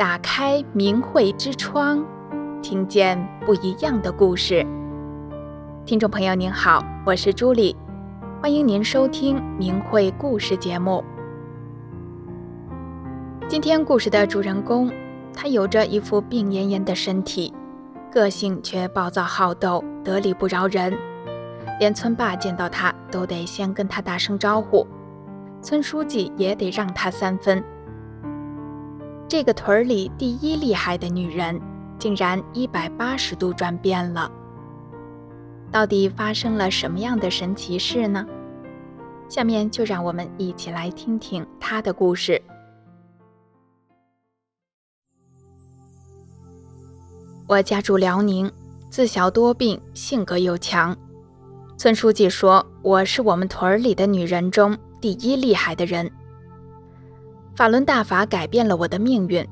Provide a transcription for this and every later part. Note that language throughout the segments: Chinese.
打开明慧之窗，听见不一样的故事。听众朋友您好，我是朱莉，欢迎您收听明慧故事节目。今天故事的主人公，他有着一副病恹恹的身体，个性却暴躁好斗，得理不饶人。连村霸见到他都得先跟他打声招呼，村书记也得让他三分。这个屯里第一厉害的女人，竟然一百八十度转变了。到底发生了什么样的神奇事呢？下面就让我们一起来听听她的故事。我家住辽宁，自小多病，性格又强。村书记说我是我们屯里的女人中第一厉害的人。法轮大法改变了我的命运，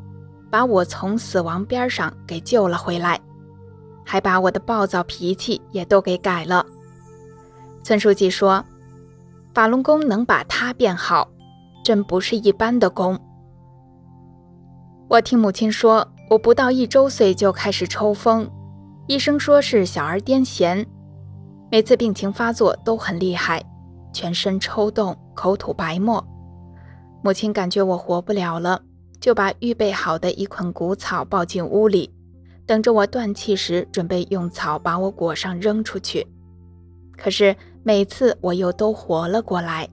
把我从死亡边上给救了回来，还把我的暴躁脾气也都给改了。村书记说，法轮功能把他变好，真不是一般的功。我听母亲说，我不到一周岁就开始抽风，医生说是小儿癫痫。每次病情发作都很厉害，全身抽动，口吐白沫。母亲感觉我活不了了，就把预备好的一捆谷草抱进屋里，等着我断气时准备用草把我裹上扔出去。可是每次我又都活了过来。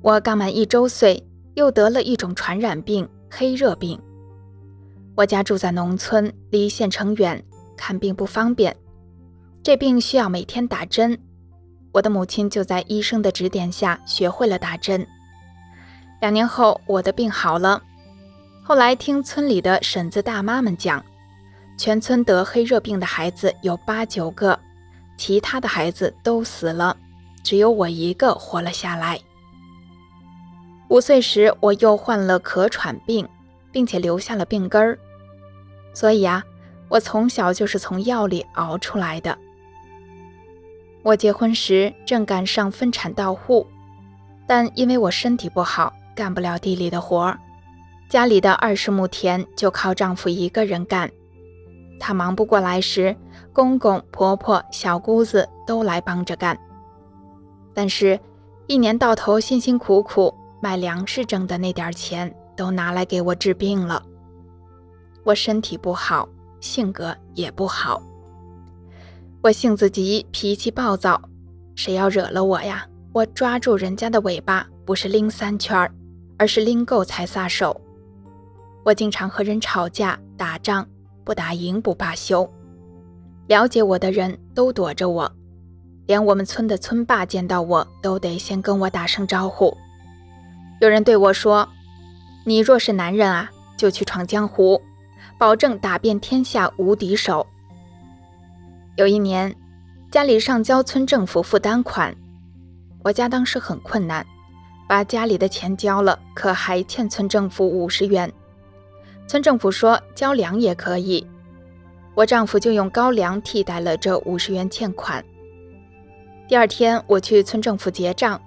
我刚满一周岁，又得了一种传染病——黑热病。我家住在农村，离县城远，看病不方便。这病需要每天打针，我的母亲就在医生的指点下学会了打针。两年后，我的病好了。后来听村里的婶子大妈们讲，全村得黑热病的孩子有八九个，其他的孩子都死了，只有我一个活了下来。五岁时，我又患了咳喘病，并且留下了病根儿，所以啊，我从小就是从药里熬出来的。我结婚时正赶上分产到户，但因为我身体不好，干不了地里的活儿，家里的二十亩田就靠丈夫一个人干。他忙不过来时，公公婆婆、小姑子都来帮着干。但是，一年到头辛辛苦苦卖粮食挣的那点钱，都拿来给我治病了。我身体不好，性格也不好。我性子急，脾气暴躁，谁要惹了我呀，我抓住人家的尾巴，不是拎三圈儿，而是拎够才撒手。我经常和人吵架打仗，不打赢不罢休。了解我的人都躲着我，连我们村的村霸见到我都得先跟我打声招呼。有人对我说：“你若是男人啊，就去闯江湖，保证打遍天下无敌手。”有一年，家里上交村政府负担款，我家当时很困难，把家里的钱交了，可还欠村政府五十元。村政府说交粮也可以，我丈夫就用高粱替代了这五十元欠款。第二天我去村政府结账，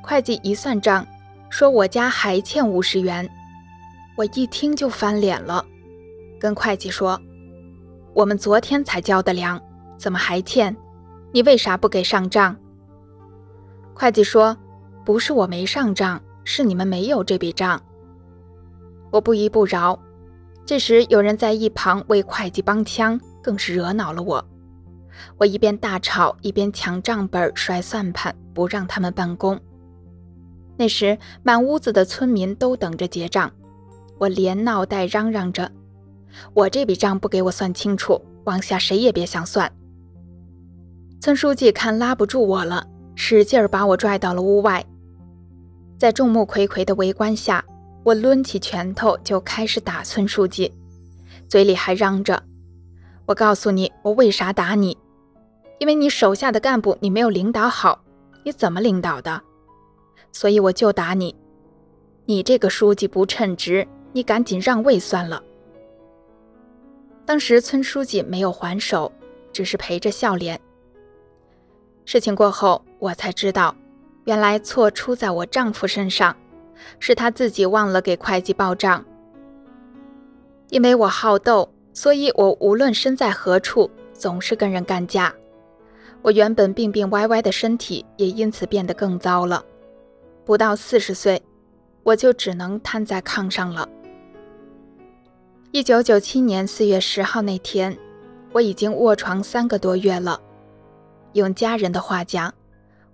会计一算账，说我家还欠五十元，我一听就翻脸了，跟会计说，我们昨天才交的粮。怎么还欠？你为啥不给上账？会计说：“不是我没上账，是你们没有这笔账。”我不依不饶。这时有人在一旁为会计帮腔，更是惹恼了我。我一边大吵，一边抢账本、摔算盘，不让他们办公。那时满屋子的村民都等着结账，我连闹带嚷嚷着：“我这笔账不给我算清楚，往下谁也别想算。”村书记看拉不住我了，使劲把我拽到了屋外。在众目睽睽的围观下，我抡起拳头就开始打村书记，嘴里还嚷着：“我告诉你，我为啥打你？因为你手下的干部你没有领导好，你怎么领导的？所以我就打你。你这个书记不称职，你赶紧让位算了。”当时村书记没有还手，只是陪着笑脸。事情过后，我才知道，原来错出在我丈夫身上，是他自己忘了给会计报账。因为我好斗，所以我无论身在何处，总是跟人干架。我原本病病歪歪的身体也因此变得更糟了。不到四十岁，我就只能瘫在炕上了。一九九七年四月十号那天，我已经卧床三个多月了。用家人的话讲，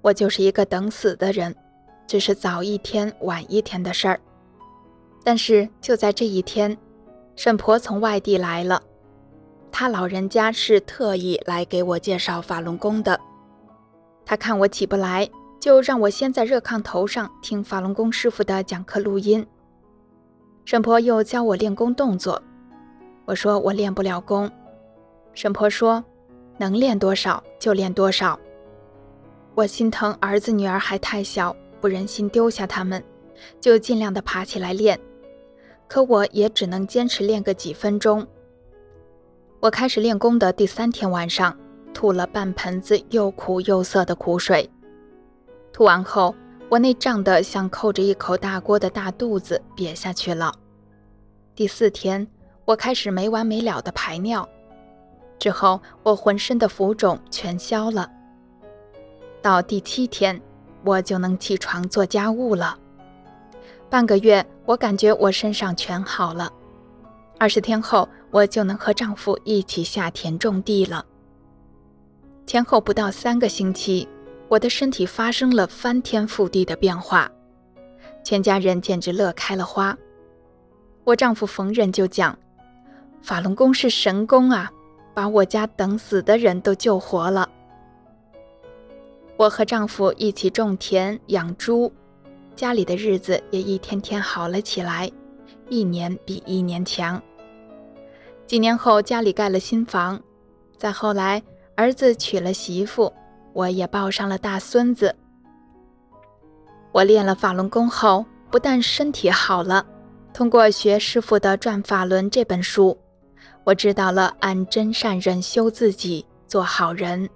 我就是一个等死的人，只是早一天晚一天的事儿。但是就在这一天。婶婆从外地来了，她老人家是特意来给我介绍法轮功的。她看我起不来，就让我先在热炕头上听法轮功师傅的讲课录音。婶婆又教我练功动作，我说我练不了功。婶婆说能练多少就练多少。我心疼儿子女儿还太小，不忍心丢下他们，就尽量的爬起来练。可我也只能坚持练个几分钟。我开始练功的第三天晚上，吐了半盆子又苦又涩的苦水。吐完后，我那胀得像扣着一口大锅的大肚子瘪下去了。第四天，我开始没完没了的排尿。之后，我浑身的浮肿全消了。到第七天，我就能起床做家务了。半个月，我感觉我身上全好了。二十天后，我就能和丈夫一起下田种地了。前后不到三个星期，我的身体发生了翻天覆地的变化，全家人简直乐开了花。我丈夫逢人就讲：“法轮功是神功啊，把我家等死的人都救活了。”我和丈夫一起种田养猪。家里的日子也一天天好了起来，一年比一年强。几年后，家里盖了新房，再后来，儿子娶了媳妇，我也抱上了大孙子。我练了法轮功后，不但身体好了，通过学师傅的《转法轮》这本书，我知道了按真善忍修自己，做好人。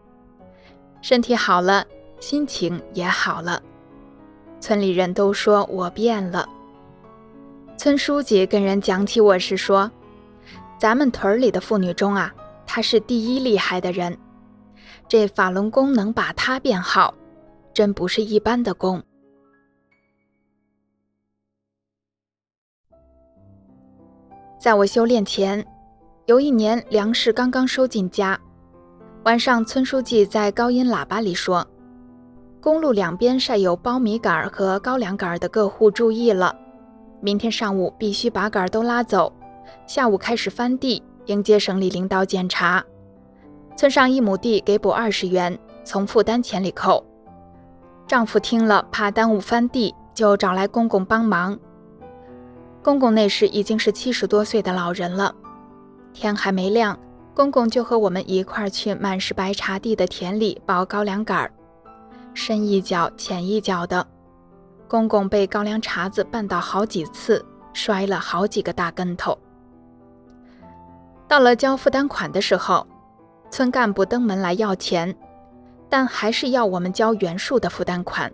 身体好了，心情也好了。村里人都说我变了。村书记跟人讲起我时说：“咱们屯里的妇女中啊，她是第一厉害的人。这法轮功能把她变好，真不是一般的功。”在我修炼前，有一年粮食刚刚收进家，晚上村书记在高音喇叭里说。公路两边晒有苞米杆和高粱杆的各户注意了，明天上午必须把杆都拉走，下午开始翻地，迎接省里领导检查。村上一亩地给补二十元，从负担钱里扣。丈夫听了，怕耽误翻地，就找来公公帮忙。公公那时已经是七十多岁的老人了，天还没亮，公公就和我们一块儿去满是白茶地的田里抱高粱杆儿。深一脚浅一脚的，公公被高粱茬子绊倒好几次，摔了好几个大跟头。到了交负担款的时候，村干部登门来要钱，但还是要我们交原数的负担款。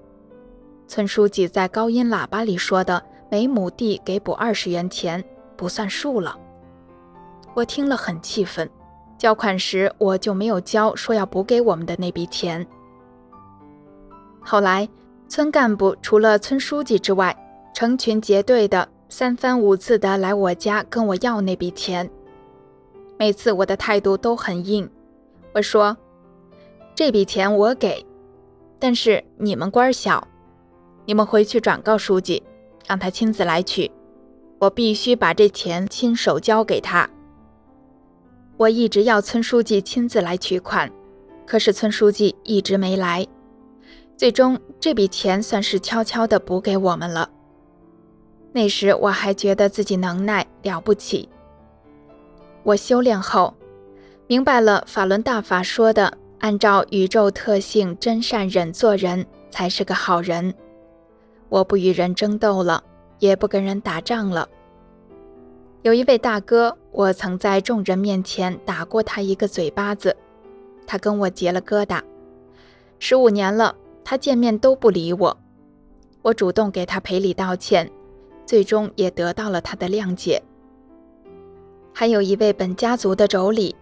村书记在高音喇叭里说的“每亩地给补二十元钱”不算数了。我听了很气愤，交款时我就没有交说要补给我们的那笔钱。后来，村干部除了村书记之外，成群结队的三番五次的来我家跟我要那笔钱。每次我的态度都很硬，我说：“这笔钱我给，但是你们官小，你们回去转告书记，让他亲自来取。我必须把这钱亲手交给他。”我一直要村书记亲自来取款，可是村书记一直没来。最终，这笔钱算是悄悄地补给我们了。那时我还觉得自己能耐了不起。我修炼后，明白了法轮大法说的，按照宇宙特性真善忍做人才是个好人。我不与人争斗了，也不跟人打仗了。有一位大哥，我曾在众人面前打过他一个嘴巴子，他跟我结了疙瘩，十五年了。他见面都不理我，我主动给他赔礼道歉，最终也得到了他的谅解。还有一位本家族的妯娌，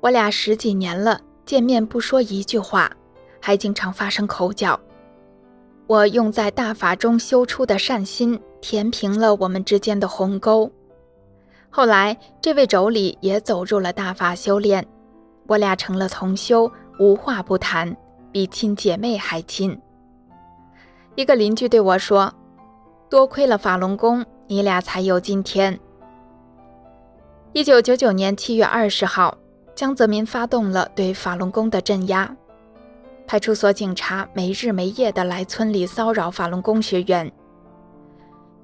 我俩十几年了，见面不说一句话，还经常发生口角。我用在大法中修出的善心，填平了我们之间的鸿沟。后来，这位妯娌也走入了大法修炼，我俩成了同修，无话不谈，比亲姐妹还亲。一个邻居对我说：“多亏了法轮功，你俩才有今天。”一九九九年七月二十号，江泽民发动了对法轮功的镇压，派出所警察没日没夜地来村里骚扰法轮功学员。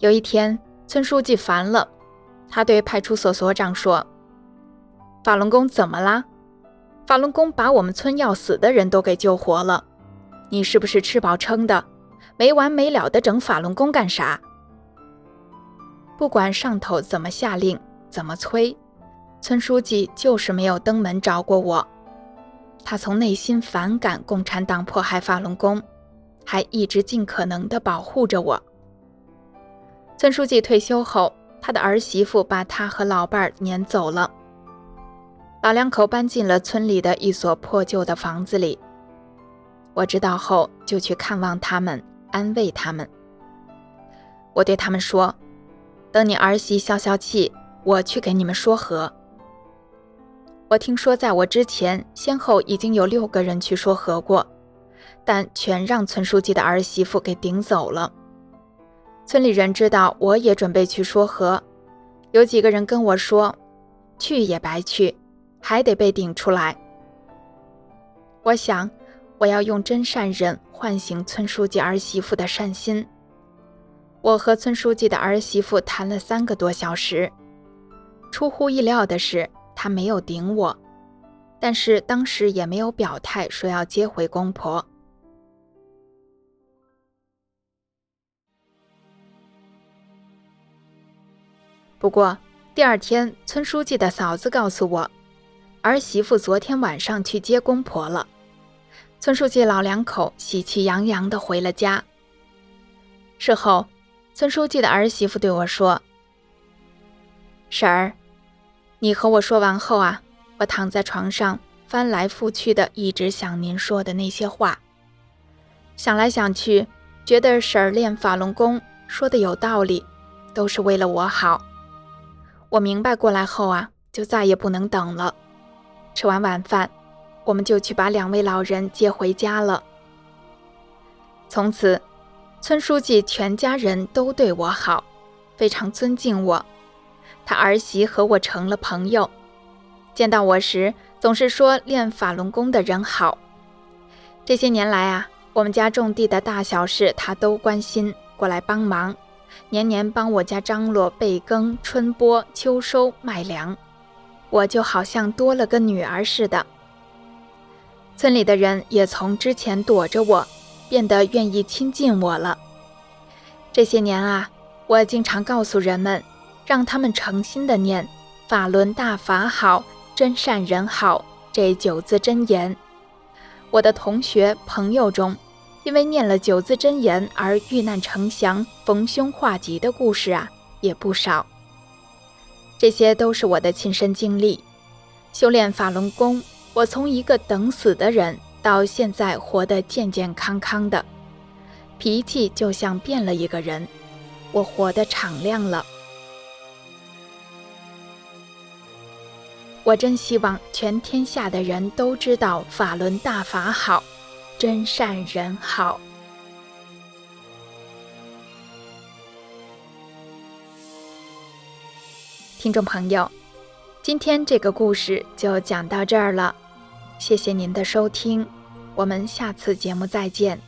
有一天，村书记烦了，他对派出所所长说：“法轮功怎么啦？法轮功把我们村要死的人都给救活了，你是不是吃饱撑的？没完没了的整法轮功干啥？”不管上头怎么下令。怎么催，村书记就是没有登门找过我。他从内心反感共产党迫害法轮功，还一直尽可能地保护着我。村书记退休后，他的儿媳妇把他和老伴儿撵走了。老两口搬进了村里的一所破旧的房子里。我知道后就去看望他们，安慰他们。我对他们说：“等你儿媳消消气。”我去给你们说和。我听说，在我之前，先后已经有六个人去说和过，但全让村书记的儿媳妇给顶走了。村里人知道我也准备去说和，有几个人跟我说，去也白去，还得被顶出来。我想，我要用真善人唤醒村书记儿媳妇的善心。我和村书记的儿媳妇谈了三个多小时。出乎意料的是，他没有顶我，但是当时也没有表态说要接回公婆。不过第二天，村书记的嫂子告诉我，儿媳妇昨天晚上去接公婆了。村书记老两口喜气洋洋地回了家。事后，村书记的儿媳妇对我说。婶儿，你和我说完后啊，我躺在床上翻来覆去的，一直想您说的那些话。想来想去，觉得婶儿练法轮功说的有道理，都是为了我好。我明白过来后啊，就再也不能等了。吃完晚饭，我们就去把两位老人接回家了。从此，村书记全家人都对我好，非常尊敬我。他儿媳和我成了朋友，见到我时总是说练法轮功的人好。这些年来啊，我们家种地的大小事他都关心，过来帮忙，年年帮我家张罗备耕、春播、秋收、卖粮，我就好像多了个女儿似的。村里的人也从之前躲着我，变得愿意亲近我了。这些年啊，我经常告诉人们。让他们诚心的念“法轮大法好，真善人好”这九字真言。我的同学朋友中，因为念了九字真言而遇难成祥、逢凶化吉的故事啊，也不少。这些都是我的亲身经历。修炼法轮功，我从一个等死的人，到现在活得健健康康的，脾气就像变了一个人，我活得敞亮了。我真希望全天下的人都知道法轮大法好，真善人好。听众朋友，今天这个故事就讲到这儿了，谢谢您的收听，我们下次节目再见。